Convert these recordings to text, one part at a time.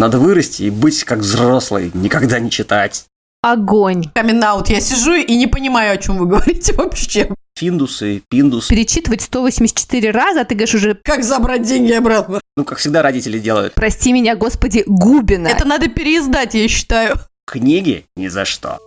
надо вырасти и быть как взрослый, никогда не читать. Огонь. камин я сижу и не понимаю, о чем вы говорите вообще. Финдусы, пиндусы. Перечитывать 184 раза, а ты говоришь уже, Как забрать деньги обратно? Ну, как всегда родители делают. прости меня, господи, Губина. Это надо переиздать, я считаю. Книги ни за что.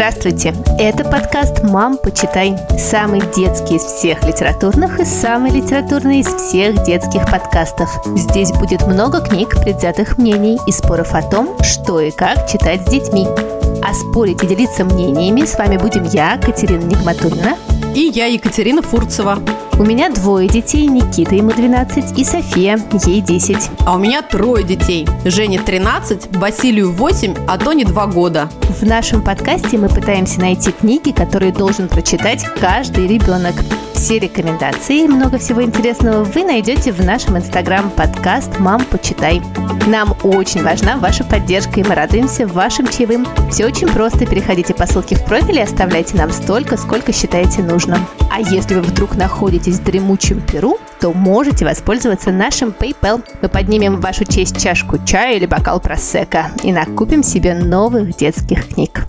Здравствуйте! Это подкаст «Мам, почитай». Самый детский из всех литературных и самый литературный из всех детских подкастов. Здесь будет много книг, предвзятых мнений и споров о том, что и как читать с детьми. А спорить и делиться мнениями с вами будем я, Катерина Нигматульна, И я, Екатерина Фурцева. у меня двое детей, Никита, ему 12, и София, ей 10. А у меня трое детей. Жене 13, Василию 8, а Тоне 2 года. В нашем подкасте мы пытаемся найти книги, которые должен прочитать каждый ребенок. Все рекомендации и много всего интересного вы найдете в нашем инстаграм подкаст «Мам, почитай». Нам очень важна ваша поддержка, и мы радуемся вашим чаевым. Все очень просто. Переходите по ссылке в профиле и оставляйте нам столько, сколько считаете нужным. А если вы вдруг находитесь в дремучем Перу, то можете воспользоваться нашим PayPal. Мы поднимем в вашу честь чашку чая или бокал просека и накупим себе новых детских книг.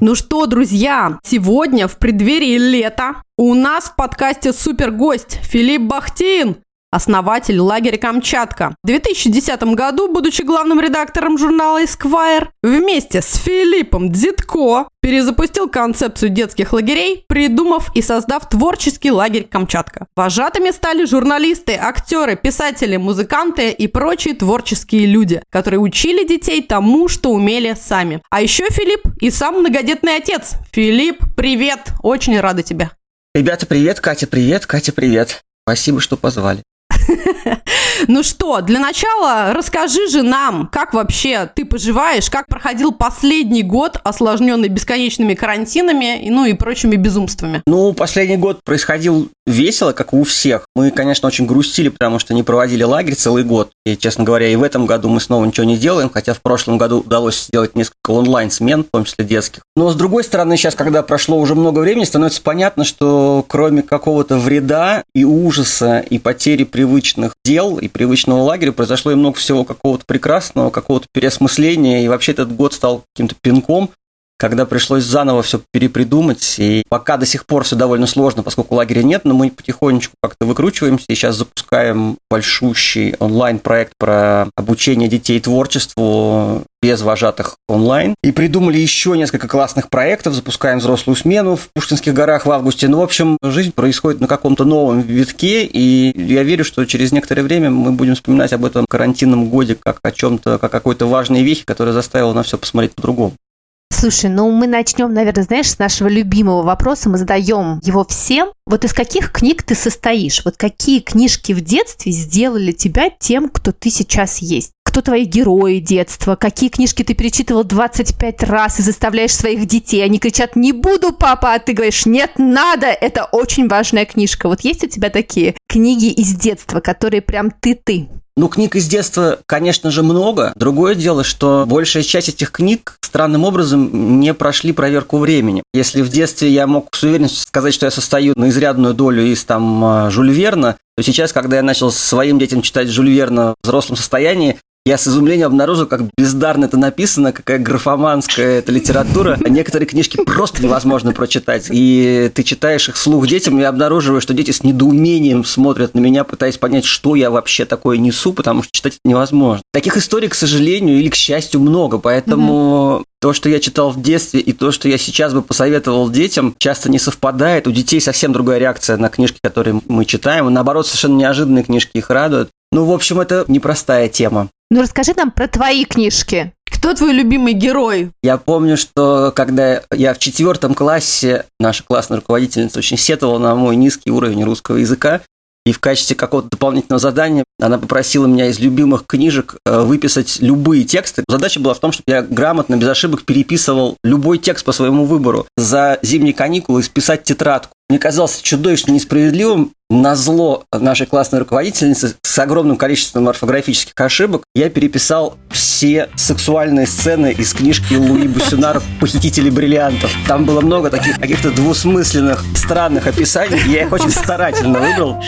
Ну что, друзья, сегодня в преддверии лета у нас в подкасте супер гость Филипп Бахтин, основатель лагеря Камчатка. В 2010 году, будучи главным редактором журнала Esquire, вместе с Филиппом Дзитко перезапустил концепцию детских лагерей, придумав и создав творческий лагерь Камчатка. Вожатыми стали журналисты, актеры, писатели, музыканты и прочие творческие люди, которые учили детей тому, что умели сами. А еще Филипп и сам многодетный отец. Филипп, привет! Очень рада тебе. Ребята, привет, Катя, привет, Катя, привет. Спасибо, что позвали. Ну что, для начала расскажи же нам, как вообще ты поживаешь, как проходил последний год, осложненный бесконечными карантинами, ну и прочими безумствами. Ну, последний год происходил весело, как и у всех. Мы, конечно, очень грустили, потому что не проводили лагерь целый год. И, честно говоря, и в этом году мы снова ничего не делаем, хотя в прошлом году удалось сделать несколько онлайн-смен, в том числе детских. Но, с другой стороны, сейчас, когда прошло уже много времени, становится понятно, что кроме какого-то вреда и ужаса, и потери привычных дел, и привычного лагеря, произошло и много всего какого-то прекрасного, какого-то переосмысления, и вообще этот год стал каким-то пинком, когда пришлось заново все перепридумать. И пока до сих пор все довольно сложно, поскольку лагеря нет, но мы потихонечку как-то выкручиваемся. И сейчас запускаем большущий онлайн-проект про обучение детей творчеству без вожатых онлайн. И придумали еще несколько классных проектов. Запускаем взрослую смену в Пушкинских горах в августе. Ну, в общем, жизнь происходит на каком-то новом витке. И я верю, что через некоторое время мы будем вспоминать об этом карантинном годе как о чем-то, как о какой-то важной вехе, которая заставила на все посмотреть по-другому. Слушай, ну мы начнем, наверное, знаешь, с нашего любимого вопроса. Мы задаем его всем. Вот из каких книг ты состоишь? Вот какие книжки в детстве сделали тебя тем, кто ты сейчас есть? Кто твои герои детства? Какие книжки ты перечитывал 25 раз и заставляешь своих детей? Они кричат «Не буду, папа!» А ты говоришь «Нет, надо! Это очень важная книжка». Вот есть у тебя такие книги из детства, которые прям ты-ты? Ну, книг из детства, конечно же, много. Другое дело, что большая часть этих книг странным образом не прошли проверку времени. Если в детстве я мог с уверенностью сказать, что я состою на изрядную долю из там а, Жюль Верна, то сейчас, когда я начал своим детям читать Жюль Верна в взрослом состоянии, я с изумлением обнаружил, как бездарно это написано, какая графоманская это литература. Некоторые книжки просто невозможно прочитать. И ты читаешь их вслух детям, и обнаруживаешь, что дети с недоумением смотрят на меня, пытаясь понять, что я вообще такое несу, потому что читать это невозможно. Таких историй, к сожалению, или к счастью, много. Поэтому то, что я читал в детстве, и то, что я сейчас бы посоветовал детям, часто не совпадает. У детей совсем другая реакция на книжки, которые мы читаем. И наоборот, совершенно неожиданные книжки их радуют. Ну, в общем, это непростая тема. Ну расскажи нам про твои книжки. Кто твой любимый герой? Я помню, что когда я в четвертом классе, наша классная руководительница очень сетовала на мой низкий уровень русского языка, и в качестве какого-то дополнительного задания она попросила меня из любимых книжек э, выписать любые тексты. Задача была в том, чтобы я грамотно, без ошибок переписывал любой текст по своему выбору. За зимние каникулы списать тетрадку мне казался чудовищно несправедливым. На зло нашей классной руководительницы с огромным количеством орфографических ошибок я переписал все сексуальные сцены из книжки Луи Бусюнара «Похитители бриллиантов». Там было много таких каких-то двусмысленных, странных описаний. Я их очень старательно выбрал.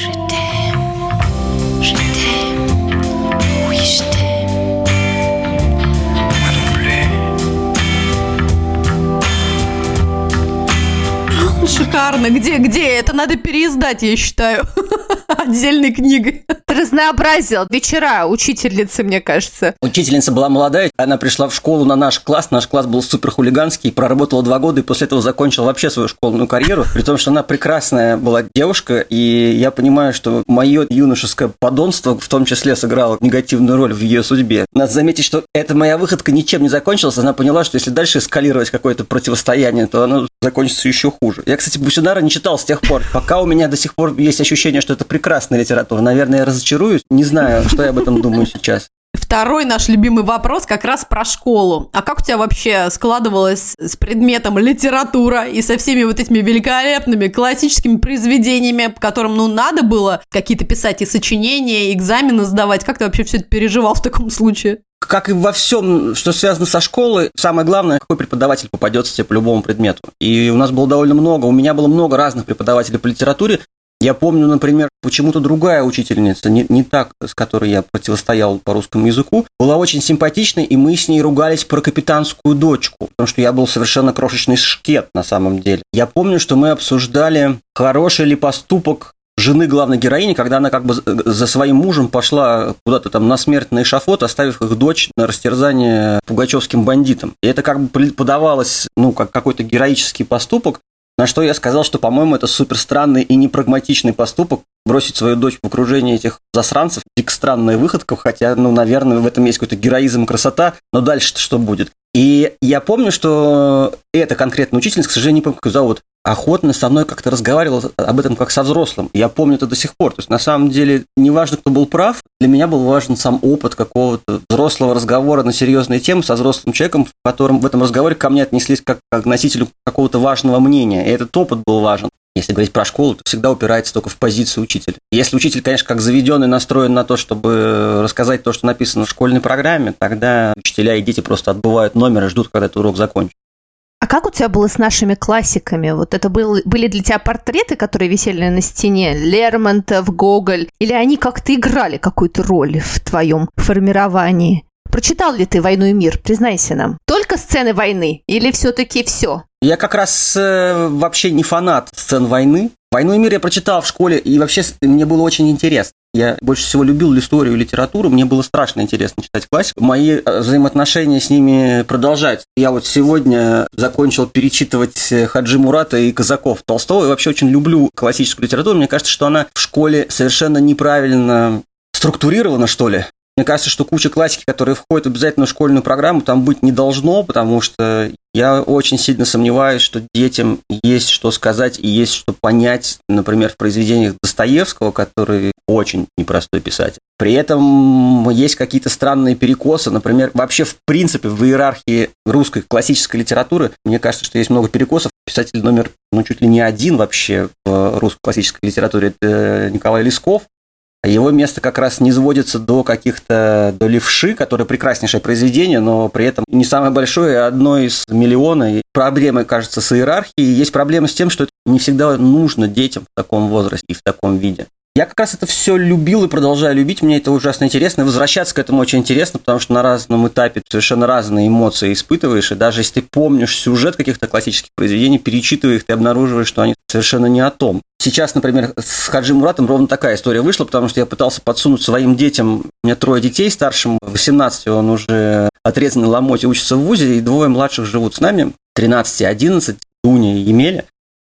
Шикарно. Где, где? Это надо переиздать, я считаю. Отдельной книгой. Разнообразил вечера учительницы, мне кажется. Учительница была молодая, она пришла в школу на наш класс, наш класс был супер хулиганский, проработала два года и после этого закончила вообще свою школьную карьеру, при том, что она прекрасная была девушка, и я понимаю, что мое юношеское подонство в том числе сыграло негативную роль в ее судьбе. Надо заметить, что эта моя выходка ничем не закончилась, она поняла, что если дальше эскалировать какое-то противостояние, то оно закончится еще хуже. Я, кстати, Бусинара не читал с тех пор. Пока у меня до сих пор есть ощущение, что это прекрасная литература. Наверное, я разочаруюсь. Не знаю, что я об этом думаю сейчас. Второй наш любимый вопрос как раз про школу. А как у тебя вообще складывалось с предметом литература и со всеми вот этими великолепными классическими произведениями, по которым, ну, надо было какие-то писать и сочинения, и экзамены сдавать? Как ты вообще все это переживал в таком случае? Как и во всем, что связано со школой, самое главное, какой преподаватель попадется тебе по любому предмету. И у нас было довольно много, у меня было много разных преподавателей по литературе. Я помню, например, почему-то другая учительница, не, не так, с которой я противостоял по русскому языку, была очень симпатичной, и мы с ней ругались про капитанскую дочку, потому что я был совершенно крошечный шкет на самом деле. Я помню, что мы обсуждали, хороший ли поступок жены главной героини, когда она как бы за своим мужем пошла куда-то там на смерть на эшафот, оставив их дочь на растерзание пугачевским бандитам. И это как бы подавалось, ну, как какой-то героический поступок, на что я сказал, что, по-моему, это супер странный и непрагматичный поступок бросить свою дочь в окружении этих засранцев. Дико странная выходка, хотя, ну, наверное, в этом есть какой-то героизм и красота, но дальше-то что будет? И я помню, что эта конкретная учительница, к сожалению, не помню, как ее зовут, охотно со мной как-то разговаривал об этом как со взрослым. Я помню это до сих пор. То есть, на самом деле, неважно, кто был прав, для меня был важен сам опыт какого-то взрослого разговора на серьезные темы со взрослым человеком, в котором в этом разговоре ко мне отнеслись как, к носителю какого-то важного мнения. И этот опыт был важен. Если говорить про школу, то всегда упирается только в позицию учителя. Если учитель, конечно, как заведенный настроен на то, чтобы рассказать то, что написано в школьной программе, тогда учителя и дети просто отбывают номер и ждут, когда этот урок закончится. А как у тебя было с нашими классиками? Вот это был, были для тебя портреты, которые висели на стене? Лермонтов, Гоголь? Или они как-то играли какую-то роль в твоем формировании? Прочитал ли ты «Войну и мир»? Признайся нам. Только сцены войны? Или все-таки все? Я как раз э, вообще не фанат сцен войны. «Войну и мир» я прочитал в школе, и вообще мне было очень интересно. Я больше всего любил историю и литературу, мне было страшно интересно читать классику. Мои э, взаимоотношения с ними продолжаются. Я вот сегодня закончил перечитывать э, Хаджи Мурата и Казаков Толстого, и вообще очень люблю классическую литературу. Мне кажется, что она в школе совершенно неправильно структурирована, что ли. Мне кажется, что куча классики, которые входят в школьную программу, там быть не должно, потому что я очень сильно сомневаюсь, что детям есть что сказать и есть что понять, например, в произведениях Достоевского, который очень непростой писатель. При этом есть какие-то странные перекосы. Например, вообще в принципе в иерархии русской классической литературы, мне кажется, что есть много перекосов. Писатель номер, ну, чуть ли не один вообще в русской классической литературе – это Николай Лесков. Его место как раз не сводится до каких-то, до левши, которое прекраснейшее произведение, но при этом не самое большое, а одно из миллиона. И проблемы, кажется, с иерархией. Есть проблема с тем, что это не всегда нужно детям в таком возрасте и в таком виде. Я как раз это все любил и продолжаю любить. Мне это ужасно интересно. И возвращаться к этому очень интересно, потому что на разном этапе совершенно разные эмоции испытываешь. И даже если ты помнишь сюжет каких-то классических произведений, перечитывая их, ты обнаруживаешь, что они совершенно не о том. Сейчас, например, с Хаджи Муратом ровно такая история вышла, потому что я пытался подсунуть своим детям, у меня трое детей, старшим 18, он уже отрезанный ломоть учится в ВУЗе, и двое младших живут с нами, 13 и 11, Дуня и Емеля.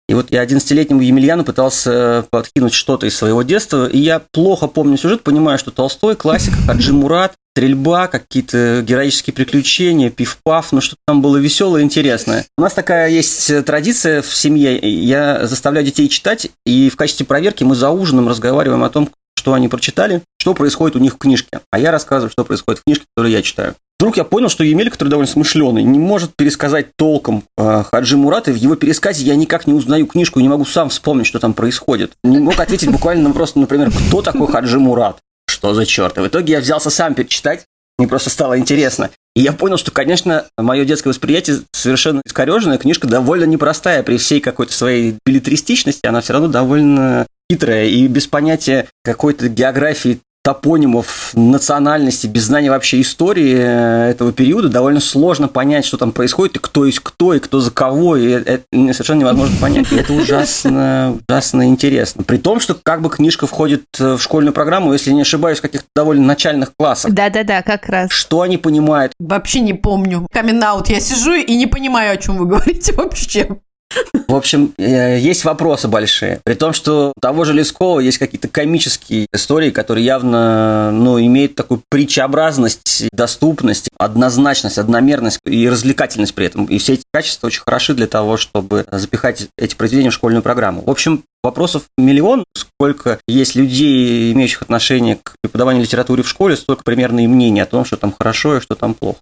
И вот я 11-летнему Емельяну пытался подкинуть что-то из своего детства, и я плохо помню сюжет, понимаю, что Толстой, классика, Хаджи Мурат, стрельба, какие-то героические приключения, пиф-паф, ну что-то там было веселое интересное. У нас такая есть традиция в семье, я заставляю детей читать, и в качестве проверки мы за ужином разговариваем о том, что они прочитали, что происходит у них в книжке. А я рассказываю, что происходит в книжке, которую я читаю. Вдруг я понял, что Емель, который довольно смышленый, не может пересказать толком э, Хаджи Мурата, в его пересказе я никак не узнаю книжку и не могу сам вспомнить, что там происходит. Не мог ответить буквально вопрос, например, кто такой Хаджи Мурат? Что за черт? И в итоге я взялся сам перечитать, мне просто стало интересно. И я понял, что, конечно, мое детское восприятие совершенно искореженная. Книжка довольно непростая при всей какой-то своей билетристичности. Она все равно довольно хитрая и без понятия какой-то географии топонимов, национальности, без знания вообще истории э, этого периода довольно сложно понять, что там происходит, и кто есть кто, и кто за кого, и это совершенно невозможно понять. И это ужасно, ужасно интересно. При том, что как бы книжка входит э, в школьную программу, если не ошибаюсь, в каких-то довольно начальных классах. Да-да-да, как раз. Что они понимают? Вообще не помню. камин я сижу и не понимаю, о чем вы говорите вообще. В общем, э, есть вопросы большие. При том, что у того же Лескова есть какие-то комические истории, которые явно ну, имеют такую притчеобразность, доступность, однозначность, одномерность и развлекательность при этом. И все эти качества очень хороши для того, чтобы запихать эти произведения в школьную программу. В общем, вопросов миллион. Сколько есть людей, имеющих отношение к преподаванию литературы в школе, столько примерно и мнений о том, что там хорошо и что там плохо.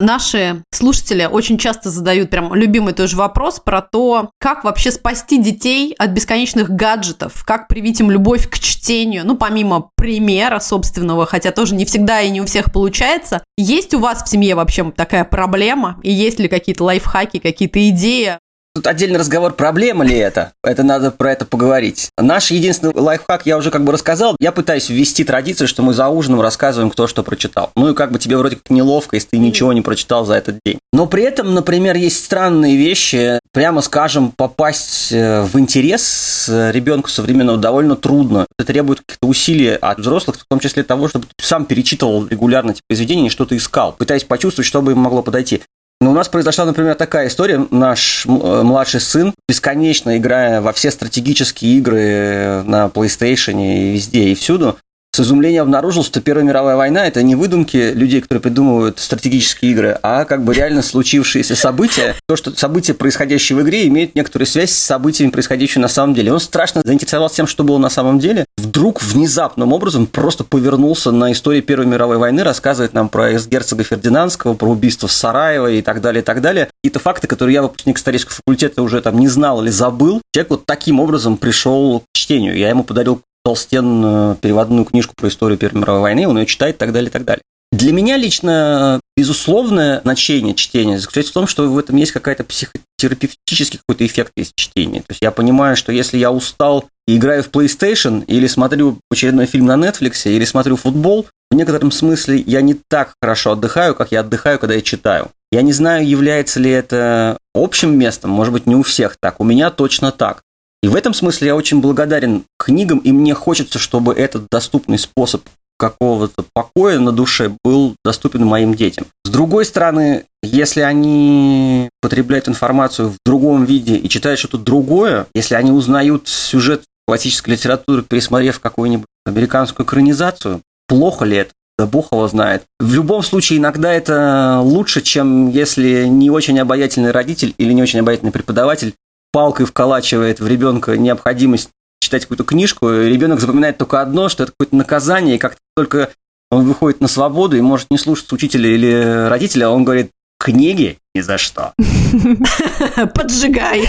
Наши слушатели очень часто задают прям любимый тоже вопрос про то, как вообще спасти детей от бесконечных гаджетов, как привить им любовь к чтению, ну, помимо примера собственного, хотя тоже не всегда и не у всех получается. Есть у вас в семье вообще такая проблема? И есть ли какие-то лайфхаки, какие-то идеи, Тут отдельный разговор, проблема ли это? Это надо про это поговорить. Наш единственный лайфхак я уже как бы рассказал. Я пытаюсь ввести традицию, что мы за ужином рассказываем, кто что прочитал. Ну и как бы тебе вроде как неловко, если ты ничего не прочитал за этот день. Но при этом, например, есть странные вещи. Прямо скажем, попасть э, в интерес ребенку современного довольно трудно. Это требует каких-то усилий от взрослых, в том числе того, чтобы ты сам перечитывал регулярно эти произведения и что-то искал, пытаясь почувствовать, что бы им могло подойти. Но у нас произошла, например, такая история. Наш э, младший сын, бесконечно играя во все стратегические игры на PlayStation и везде и всюду, с изумлением обнаружил, что Первая мировая война – это не выдумки людей, которые придумывают стратегические игры, а как бы реально случившиеся события. То, что события, происходящие в игре, имеют некоторую связь с событиями, происходящими на самом деле. Он страшно заинтересовался тем, что было на самом деле. Вдруг внезапным образом просто повернулся на историю Первой мировой войны, рассказывает нам про герцога Фердинандского, про убийство Сараева и так далее, и так далее. Какие-то факты, которые я, выпускник исторического факультета, уже там не знал или забыл. Человек вот таким образом пришел к чтению. Я ему подарил толстенную переводную книжку про историю Первой мировой войны, он ее читает и так далее, и так далее. Для меня лично безусловное значение чтения заключается в том, что в этом есть какая-то психотерапевтический какой-то эффект из чтения. То есть я понимаю, что если я устал и играю в PlayStation, или смотрю очередной фильм на Netflix, или смотрю футбол, в некотором смысле я не так хорошо отдыхаю, как я отдыхаю, когда я читаю. Я не знаю, является ли это общим местом, может быть, не у всех так. У меня точно так. И в этом смысле я очень благодарен книгам, и мне хочется, чтобы этот доступный способ какого-то покоя на душе был доступен моим детям. С другой стороны, если они потребляют информацию в другом виде и читают что-то другое, если они узнают сюжет классической литературы, пересмотрев какую-нибудь американскую экранизацию, плохо ли это? Да бог его знает. В любом случае, иногда это лучше, чем если не очень обаятельный родитель или не очень обаятельный преподаватель палкой вколачивает в ребенка необходимость читать какую-то книжку, и ребенок запоминает только одно, что это какое-то наказание, и как только он выходит на свободу и может не слушать учителя или родителя, а он говорит, книги ни за что. Поджигай.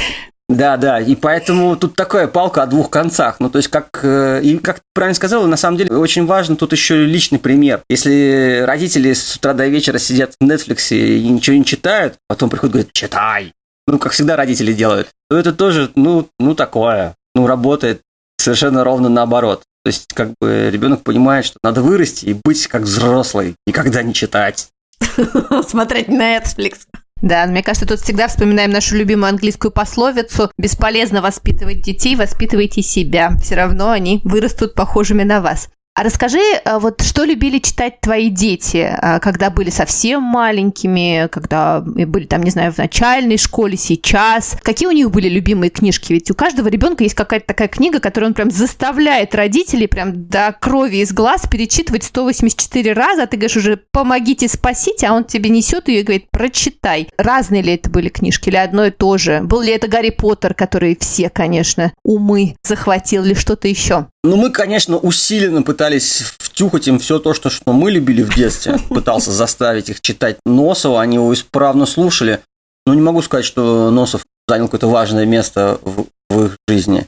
Да, да, и поэтому тут такая палка о двух концах. Ну, то есть, как, э, и как ты правильно сказала, на самом деле очень важно тут еще личный пример. Если родители с утра до вечера сидят в Netflix и ничего не читают, потом приходят и говорят, читай, ну, как всегда родители делают, то это тоже, ну, ну такое, ну, работает совершенно ровно наоборот. То есть, как бы ребенок понимает, что надо вырасти и быть как взрослый, никогда не читать. Смотреть Netflix. Да, мне кажется, тут всегда вспоминаем нашу любимую английскую пословицу «Бесполезно воспитывать детей, воспитывайте себя. Все равно они вырастут похожими на вас». А расскажи, а, вот что любили читать твои дети, а, когда были совсем маленькими, когда были там, не знаю, в начальной школе, сейчас? Какие у них были любимые книжки? Ведь у каждого ребенка есть какая-то такая книга, которую он прям заставляет родителей прям до крови из глаз перечитывать 184 раза, а ты говоришь уже «помогите, спасите», а он тебе несет ее и говорит «прочитай». Разные ли это были книжки или одно и то же? Был ли это Гарри Поттер, который все, конечно, умы захватил или что-то еще? Ну, мы, конечно, усиленно пытались втюхать им все то, что, что мы любили в детстве. Пытался заставить их читать Носова, они его исправно слушали. Но не могу сказать, что Носов занял какое-то важное место в, в их жизни.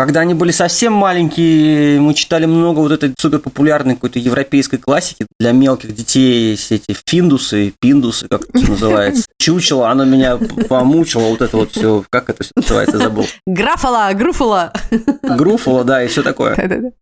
Когда они были совсем маленькие, мы читали много вот этой суперпопулярной какой-то европейской классики для мелких детей, все эти финдусы, пиндусы, как это называется. Чучело, оно меня помучило, вот это вот все, как это все называется, забыл. Графала, груфала. Груфала, да, и все такое.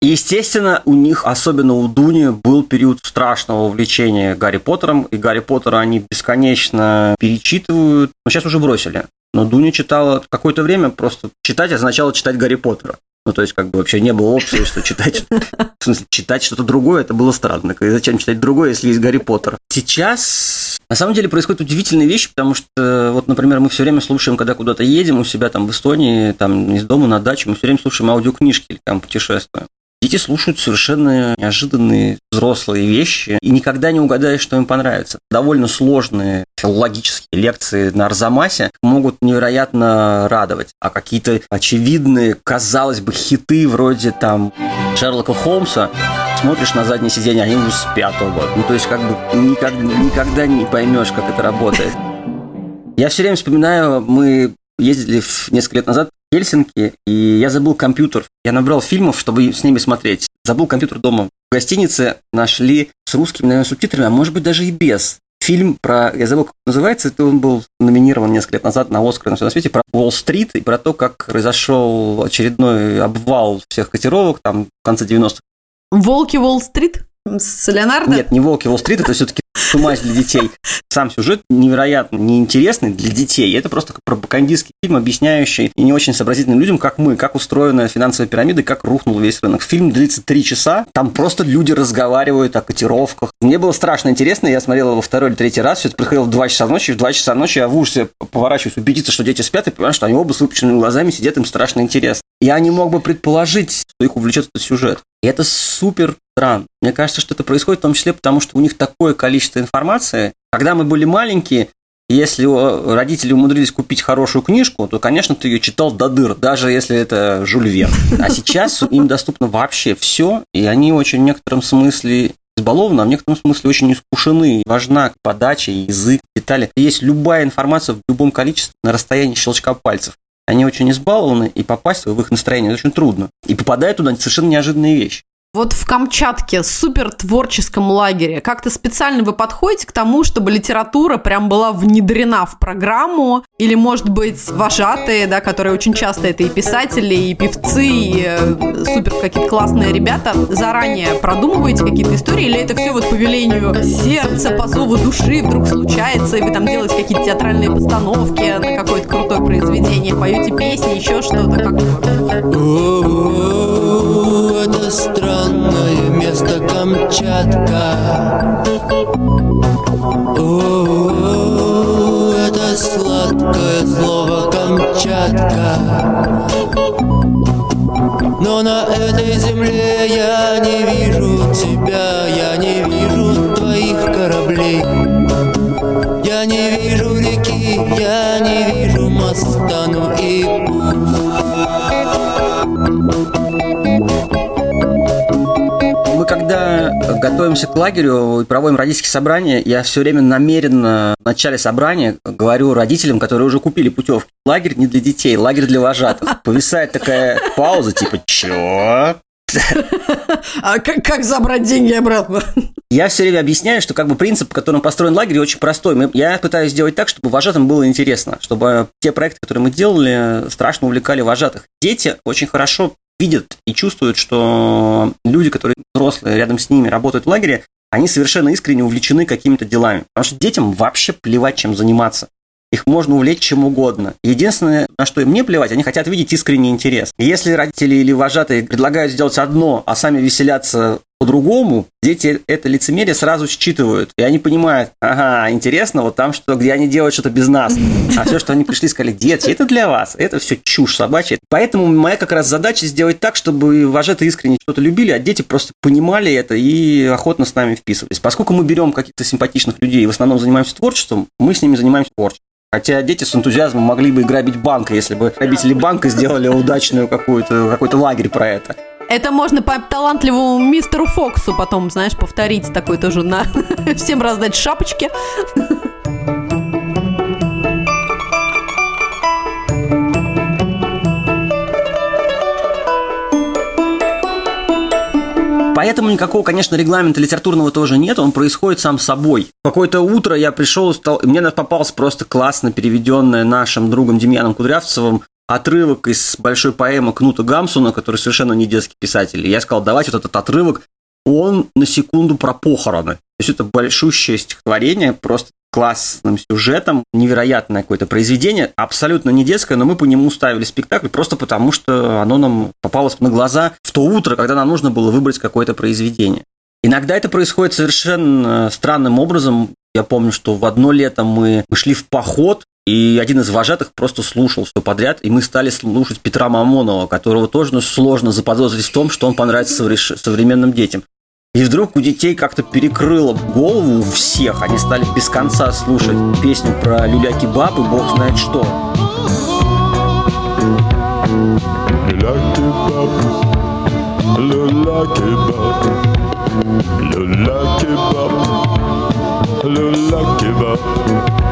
Естественно, у них, особенно у Дуни, был период страшного увлечения Гарри Поттером, и Гарри Поттера они бесконечно перечитывают, но сейчас уже бросили. Но Дуня читала какое-то время, просто читать означало читать Гарри Поттера. Ну, то есть, как бы вообще не было опции, что читать, в смысле, читать что-то другое, это было странно. И зачем читать другое, если есть Гарри Поттер? Сейчас, на самом деле, происходят удивительные вещи, потому что, вот, например, мы все время слушаем, когда куда-то едем у себя там в Эстонии, там из дома на дачу, мы все время слушаем аудиокнижки или там путешествуем. Дети слушают совершенно неожиданные взрослые вещи, и никогда не угадаешь, что им понравится. Довольно сложные филологические лекции на Арзамасе могут невероятно радовать. А какие-то очевидные, казалось бы, хиты вроде там Шерлока Холмса смотришь на заднее сиденье, они уже с пятого. Ну, то есть, как бы никогда, никогда не поймешь, как это работает. Я все время вспоминаю, мы ездили несколько лет назад Хельсинки, и я забыл компьютер. Я набрал фильмов, чтобы с ними смотреть. Забыл компьютер дома. В гостинице нашли с русскими, наверное, субтитрами, а может быть даже и без. Фильм про, я забыл, как называется, это он был номинирован несколько лет назад на Оскар на всем свете, про Уолл-стрит и про то, как произошел очередной обвал всех котировок там в конце 90-х. Волки Уолл-стрит? С Леонардо? Нет, не «Волки Уолл-стрит», это все-таки «Шумач для детей». Сам сюжет невероятно неинтересный для детей. Это просто пропагандистский фильм, объясняющий и не очень сообразительным людям, как мы, как устроена финансовая пирамида, как рухнул весь рынок. Фильм длится три часа, там просто люди разговаривают о котировках. Мне было страшно интересно, я смотрел его второй или третий раз, все это приходило в 2 часа ночи, в 2 часа ночи я в ужасе поворачиваюсь, убедиться, что дети спят, и понимаю, что они оба с выпущенными глазами сидят, им страшно интересно. Я не мог бы предположить, что их увлечет этот сюжет. И это супер странно. Мне кажется, что это происходит в том числе потому, что у них такое количество информации. Когда мы были маленькие, если родители умудрились купить хорошую книжку, то, конечно, ты ее читал до дыр, даже если это Жюль Верн. А сейчас им доступно вообще все, и они очень в некотором смысле избалованы, а в некотором смысле очень искушены. Важна подача, язык, детали. Есть любая информация в любом количестве на расстоянии щелчка пальцев. Они очень избалованы, и попасть в их настроение очень трудно. И попадают туда совершенно неожиданные вещи. Вот в Камчатке, супер творческом лагере, как-то специально вы подходите к тому, чтобы литература прям была внедрена в программу? Или, может быть, вожатые, да, которые очень часто это и писатели, и певцы, и э, супер какие-то классные ребята, заранее продумываете какие-то истории? Или это все вот по велению сердца, по зову души вдруг случается, и вы там делаете какие-то театральные постановки на какое-то крутое произведение, поете песни, еще что-то? Как странно странное место Камчатка. О, это сладкое слово Камчатка. Но на этой земле я не вижу тебя готовимся к лагерю и проводим родительские собрания, я все время намеренно в начале собрания говорю родителям, которые уже купили путевки. Лагерь не для детей, лагерь для вожатых. Повисает такая пауза, типа, чё? А как, как забрать деньги обратно? Я все время объясняю, что как бы принцип, по которому построен лагерь, очень простой. Я пытаюсь сделать так, чтобы вожатым было интересно, чтобы те проекты, которые мы делали, страшно увлекали вожатых. Дети очень хорошо видят и чувствуют, что люди, которые взрослые рядом с ними работают в лагере, они совершенно искренне увлечены какими-то делами. Потому что детям вообще плевать, чем заниматься. Их можно увлечь чем угодно. Единственное, на что им не плевать, они хотят видеть искренний интерес. Если родители или вожатые предлагают сделать одно, а сами веселяться по-другому, дети это лицемерие сразу считывают. И они понимают, ага, интересно, вот там что, где они делают что-то без нас. А все, что они пришли, сказали, дети, это для вас. Это все чушь собачья. Поэтому моя как раз задача сделать так, чтобы вожатые искренне что-то любили, а дети просто понимали это и охотно с нами вписывались. Поскольку мы берем каких-то симпатичных людей и в основном занимаемся творчеством, мы с ними занимаемся творчеством. Хотя дети с энтузиазмом могли бы грабить банк, если бы грабители банка сделали удачную какую-то, какой-то лагерь про это. Это можно по талантливому мистеру Фоксу потом, знаешь, повторить такой тоже на всем раздать шапочки. Поэтому никакого, конечно, регламента литературного тоже нет, он происходит сам собой. Какое-то утро я пришел, стал, мне попался просто классно переведенная нашим другом Демьяном Кудрявцевым отрывок из большой поэмы Кнута Гамсуна, который совершенно не детский писатель. И я сказал, давайте вот этот отрывок, он на секунду про похороны. То есть это большущее стихотворение, просто классным сюжетом, невероятное какое-то произведение, абсолютно не детское, но мы по нему ставили спектакль просто потому, что оно нам попалось на глаза в то утро, когда нам нужно было выбрать какое-то произведение. Иногда это происходит совершенно странным образом. Я помню, что в одно лето мы, шли в поход, и один из вожатых просто слушал все подряд, и мы стали слушать Петра Мамонова, которого тоже ну, сложно заподозрить в том, что он понравится современным детям. И вдруг у детей как-то перекрыло голову у всех. Они стали без конца слушать песню про люля-кебаб и бог знает что. Люля-кебаб, люля-кебаб, люля-кебаб, люля-кебаб.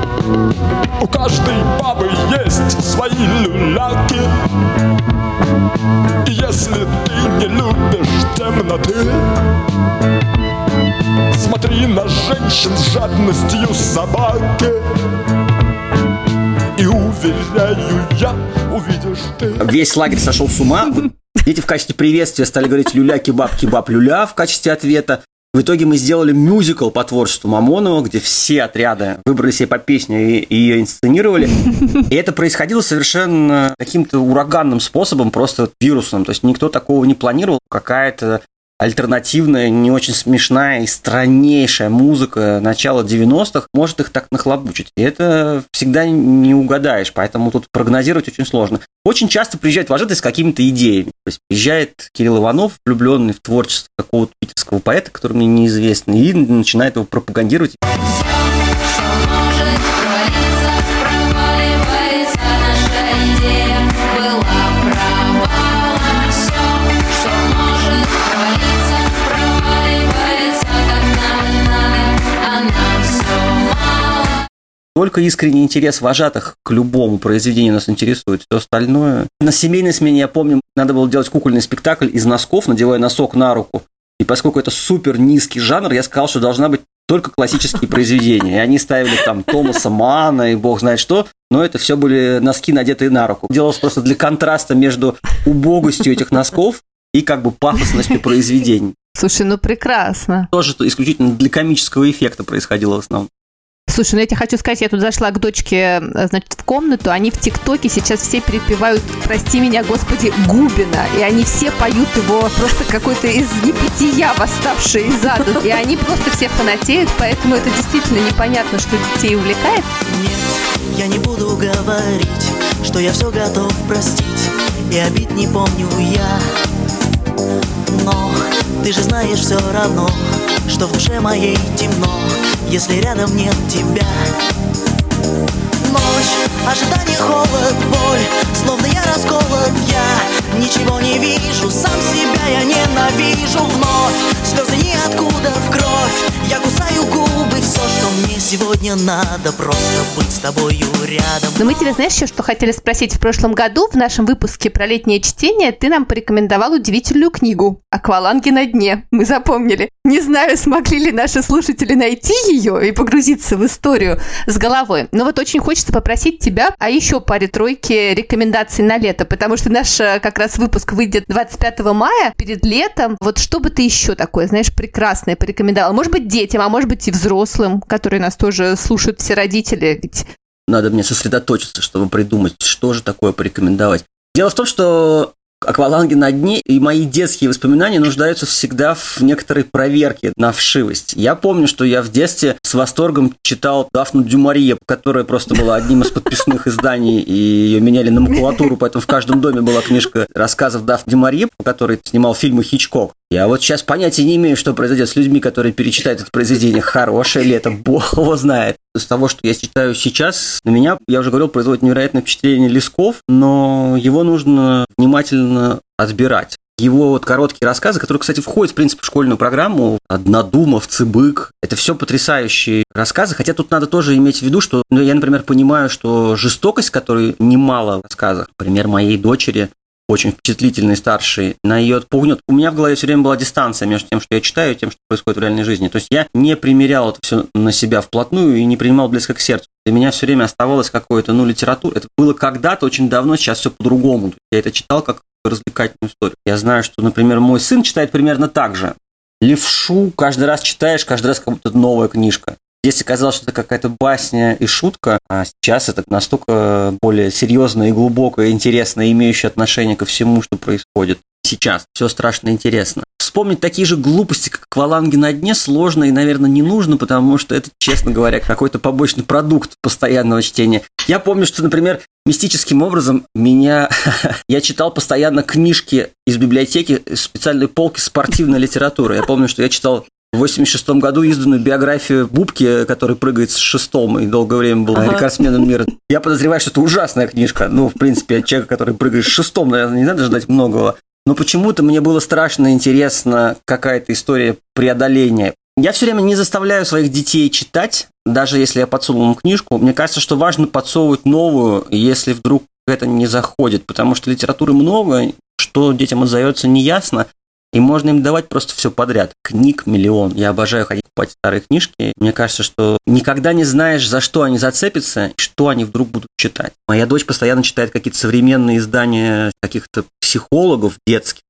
У каждой бабы есть свои люляки. Если ты не любишь темноты, Смотри на женщин с жадностью собаки. И уверяю я, увидишь ты. Весь лагерь сошел с ума. Дети в качестве приветствия стали говорить люля, кебаб, кебаб, люля в качестве ответа. В итоге мы сделали мюзикл по творчеству Мамонова, где все отряды выбрали себе по песне и, ее инсценировали. И это происходило совершенно каким-то ураганным способом, просто вирусным. То есть никто такого не планировал. Какая-то альтернативная, не очень смешная и страннейшая музыка начала 90-х может их так нахлобучить. И это всегда не угадаешь, поэтому тут прогнозировать очень сложно. Очень часто приезжают вожатые с какими-то идеями. То есть приезжает Кирилл Иванов, влюбленный в творчество какого-то питерского поэта, который мне неизвестен, и начинает его пропагандировать. Только искренний интерес вожатых к любому произведению нас интересует. Все остальное... На семейной смене, я помню, надо было делать кукольный спектакль из носков, надевая носок на руку. И поскольку это супер низкий жанр, я сказал, что должна быть только классические произведения. И они ставили там Томаса Мана и бог знает что, но это все были носки, надетые на руку. Делалось просто для контраста между убогостью этих носков и как бы пафосностью произведений. Слушай, ну прекрасно. Тоже исключительно для комического эффекта происходило в основном. Слушай, ну я тебе хочу сказать, я тут зашла к дочке, значит, в комнату, они в ТикТоке сейчас все перепевают «Прости меня, Господи, Губина», и они все поют его просто какой-то из небытия, восставший из ада, и они просто все фанатеют, поэтому это действительно непонятно, что детей увлекает. Нет, я не буду говорить, что я все готов простить, и обид не помню я, но ты же знаешь все равно, что в душе моей темно, если рядом нет тебя. Ночь, ожидание, холод, боль, словно я расколот, я ничего не вижу, сам себя я ненавижу вновь, слезы ниоткуда в кровь, я кусаю губы, все, что мне сегодня надо, просто быть с тобою рядом. Но мы тебе знаешь еще, что хотели спросить в прошлом году в нашем выпуске про летнее чтение ты нам порекомендовал удивительную книгу «Акваланги на дне». Мы запомнили. Не знаю, смогли ли наши слушатели найти ее и погрузиться в историю с головой. Но вот очень хочется попросить тебя о еще паре тройки рекомендаций на лето, потому что наш э, как раз выпуск выйдет 25 мая перед летом. Вот что бы ты еще такое, знаешь, прекрасное порекомендовал? Может быть, детям, а может быть и взрослым, которые нас тоже слушают все родители. Ведь надо мне сосредоточиться, чтобы придумать, что же такое порекомендовать. Дело в том, что акваланги на дне, и мои детские воспоминания нуждаются всегда в некоторой проверке на вшивость. Я помню, что я в детстве с восторгом читал Дафну Дюмарье, которая просто была одним из подписных изданий, и ее меняли на макулатуру, поэтому в каждом доме была книжка рассказов Дафны Дюмарье, который снимал фильмы Хичкок. Я вот сейчас понятия не имею, что произойдет с людьми, которые перечитают это произведение. Хорошее ли это, бог его знает. Из того, что я читаю сейчас, на меня, я уже говорил, производит невероятное впечатление Лесков, но его нужно внимательно отбирать. Его вот короткие рассказы, которые, кстати, входят, в принципе, в школьную программу, «Однодумов», «Цыбык», это все потрясающие рассказы, хотя тут надо тоже иметь в виду, что ну, я, например, понимаю, что жестокость, которой немало в рассказах, например, моей дочери, очень впечатлительный старший, на ее отпугнет. У меня в голове все время была дистанция между тем, что я читаю, и тем, что происходит в реальной жизни. То есть я не примерял это все на себя вплотную и не принимал близко к сердцу. Для меня все время оставалось какое-то, ну, литература. Это было когда-то очень давно, сейчас все по-другому. Я это читал как развлекательную историю. Я знаю, что, например, мой сын читает примерно так же. Левшу каждый раз читаешь, каждый раз как будто новая книжка. Здесь оказалось, что это какая-то басня и шутка, а сейчас это настолько более серьезное и глубокое, интересное, имеющее отношение ко всему, что происходит сейчас. Все страшно интересно. Вспомнить такие же глупости, как акваланги на дне, сложно и, наверное, не нужно, потому что это, честно говоря, какой-то побочный продукт постоянного чтения. Я помню, что, например, мистическим образом меня... я читал постоянно книжки из библиотеки, специальной полки спортивной литературы. Я помню, что я читал в 86 году изданную биографию Бубки, который прыгает с шестом и долгое время был ага. рекордсменом мира. Я подозреваю, что это ужасная книжка. Ну, в принципе, от человека, который прыгает с шестом, наверное, не надо ждать многого. Но почему-то мне было страшно интересно какая-то история преодоления. Я все время не заставляю своих детей читать, даже если я подсунул им книжку. Мне кажется, что важно подсовывать новую, если вдруг это не заходит, потому что литературы много, что детям отзовется, неясно. И можно им давать просто все подряд. Книг миллион. Я обожаю ходить покупать старые книжки. Мне кажется, что никогда не знаешь, за что они зацепятся, что они вдруг будут читать. Моя дочь постоянно читает какие-то современные издания каких-то психологов детских.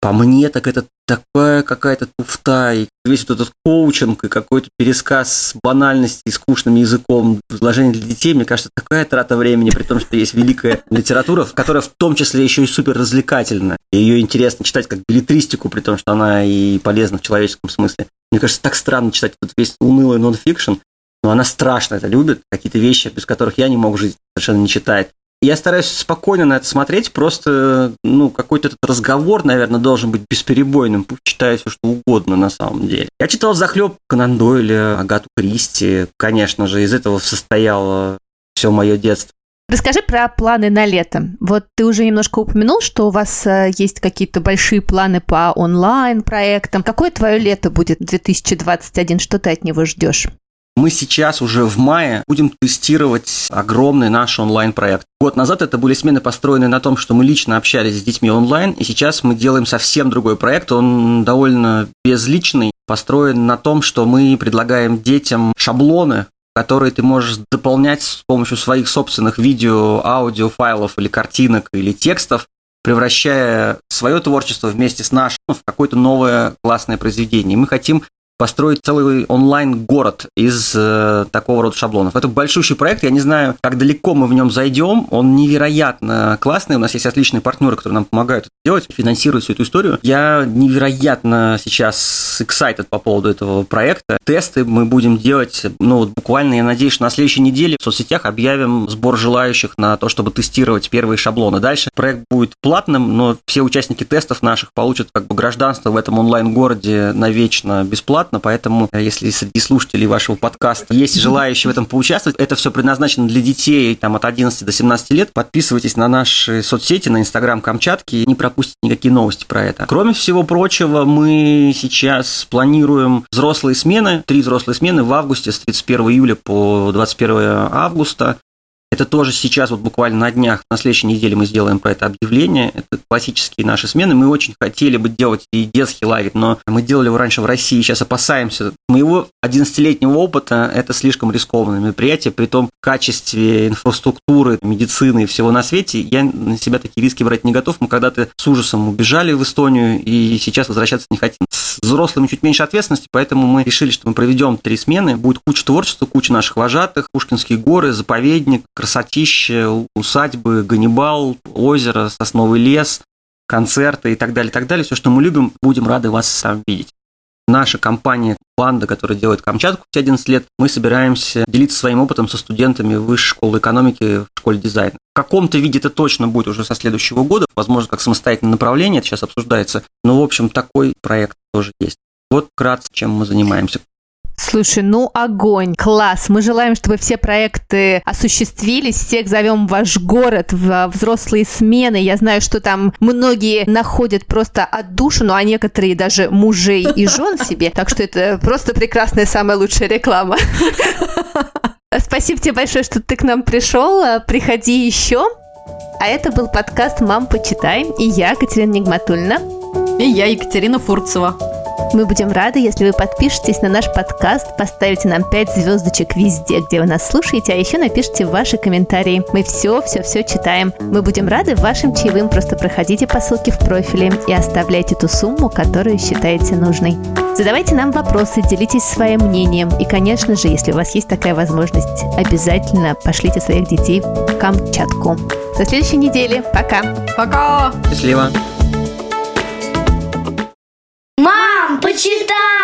По мне, так это такая какая-то туфта, и весь вот этот коучинг, и какой-то пересказ банальности и скучным языком, изложение для детей, мне кажется, такая трата времени, при том, что есть великая литература, которая в том числе еще и супер развлекательна. Ее интересно читать как билетристику, при том, что она и полезна в человеческом смысле. Мне кажется, так странно читать этот весь унылый нонфикшн, но она страшно это любит, какие-то вещи, без которых я не мог жить, совершенно не читает. Я стараюсь спокойно на это смотреть, просто, ну, какой-то этот разговор, наверное, должен быть бесперебойным, пусть все, что угодно на самом деле. Я читал захлеб Конан Дойля, Агату Кристи, конечно же, из этого состояло все мое детство. Расскажи про планы на лето. Вот ты уже немножко упомянул, что у вас э, есть какие-то большие планы по онлайн-проектам. Какое твое лето будет 2021? Что ты от него ждешь? Мы сейчас уже в мае будем тестировать огромный наш онлайн-проект. Год назад это были смены, построенные на том, что мы лично общались с детьми онлайн, и сейчас мы делаем совсем другой проект. Он довольно безличный, построен на том, что мы предлагаем детям шаблоны, которые ты можешь дополнять с помощью своих собственных видео, аудио файлов или картинок или текстов, превращая свое творчество вместе с нашим в какое-то новое классное произведение. мы хотим построить целый онлайн-город из э, такого рода шаблонов. Это большущий проект, я не знаю, как далеко мы в нем зайдем, он невероятно классный, у нас есть отличные партнеры, которые нам помогают это делать, финансируют всю эту историю. Я невероятно сейчас excited по поводу этого проекта. Тесты мы будем делать, ну, вот буквально, я надеюсь, на следующей неделе в соцсетях объявим сбор желающих на то, чтобы тестировать первые шаблоны. Дальше проект будет платным, но все участники тестов наших получат как бы гражданство в этом онлайн-городе навечно бесплатно, бесплатно, поэтому э, если среди слушателей вашего подкаста есть желающие в этом поучаствовать, это все предназначено для детей там, от 11 до 17 лет. Подписывайтесь на наши соцсети, на Инстаграм Камчатки, и не пропустите никакие новости про это. Кроме всего прочего, мы сейчас планируем взрослые смены, три взрослые смены в августе с 31 июля по 21 августа. Это тоже сейчас, вот буквально на днях, на следующей неделе мы сделаем про это объявление. Это классические наши смены. Мы очень хотели бы делать и детский лагерь, но мы делали его раньше в России, сейчас опасаемся. Моего 11-летнего опыта это слишком рискованное мероприятие, при том качестве инфраструктуры, медицины и всего на свете я на себя такие риски брать не готов. Мы когда-то с ужасом убежали в Эстонию и сейчас возвращаться не хотим. С взрослыми чуть меньше ответственности, поэтому мы решили, что мы проведем три смены. Будет куча творчества, куча наших вожатых, Пушкинские горы, заповедник, красотище, усадьбы, Ганнибал, озеро, сосновый лес, концерты и так далее, и так далее. Все, что мы любим, будем рады вас там видеть. Наша компания банда, которая делает Камчатку все 11 лет, мы собираемся делиться своим опытом со студентами высшей школы экономики в школе дизайна. В каком-то виде это точно будет уже со следующего года, возможно, как самостоятельное направление, это сейчас обсуждается. Но, в общем, такой проект тоже есть. Вот вкратце, чем мы занимаемся. Слушай, ну огонь, класс. Мы желаем, чтобы все проекты осуществились, всех зовем в ваш город, в взрослые смены. Я знаю, что там многие находят просто отдушину, а некоторые даже мужей и жен себе. Так что это просто прекрасная, самая лучшая реклама. Спасибо тебе большое, что ты к нам пришел. Приходи еще. А это был подкаст «Мам, почитай». И я, Катерина Нигматульна. И я, Екатерина Фурцева. Мы будем рады, если вы подпишетесь на наш подкаст, поставите нам 5 звездочек везде, где вы нас слушаете, а еще напишите ваши комментарии. Мы все-все-все читаем. Мы будем рады вашим чаевым. Просто проходите по ссылке в профиле и оставляйте ту сумму, которую считаете нужной. Задавайте нам вопросы, делитесь своим мнением. И, конечно же, если у вас есть такая возможность, обязательно пошлите своих детей в Камчатку. До следующей недели. Пока. Пока. Счастливо. Мам, почитай!